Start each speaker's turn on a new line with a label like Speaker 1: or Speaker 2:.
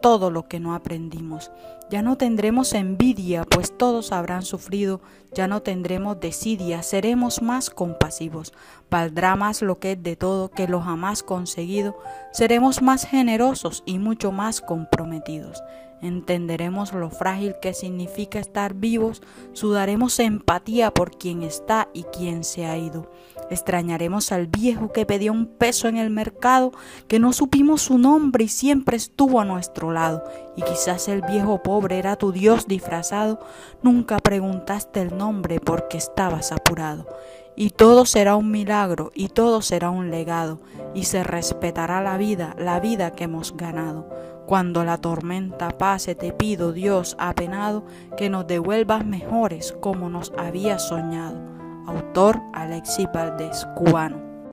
Speaker 1: todo lo que no aprendimos. Ya no tendremos envidia, pues todos habrán sufrido, ya no tendremos desidia, seremos más compasivos. Valdrá más lo que es de todo que lo jamás conseguido, seremos más generosos y mucho más comprometidos. Entenderemos lo frágil que significa estar vivos, sudaremos empatía por quien está y quien se ha ido. Extrañaremos al viejo que pedía un peso en el mercado, que no supimos su nombre y siempre estuvo a nuestro lado. Y quizás el viejo pobre era tu Dios disfrazado, nunca preguntaste el nombre porque estabas apurado y todo será un milagro y todo será un legado y se respetará la vida, la vida que hemos ganado. Cuando la tormenta pase te pido Dios apenado que nos devuelvas mejores como nos había soñado. Autor Alexis Valdés, cubano.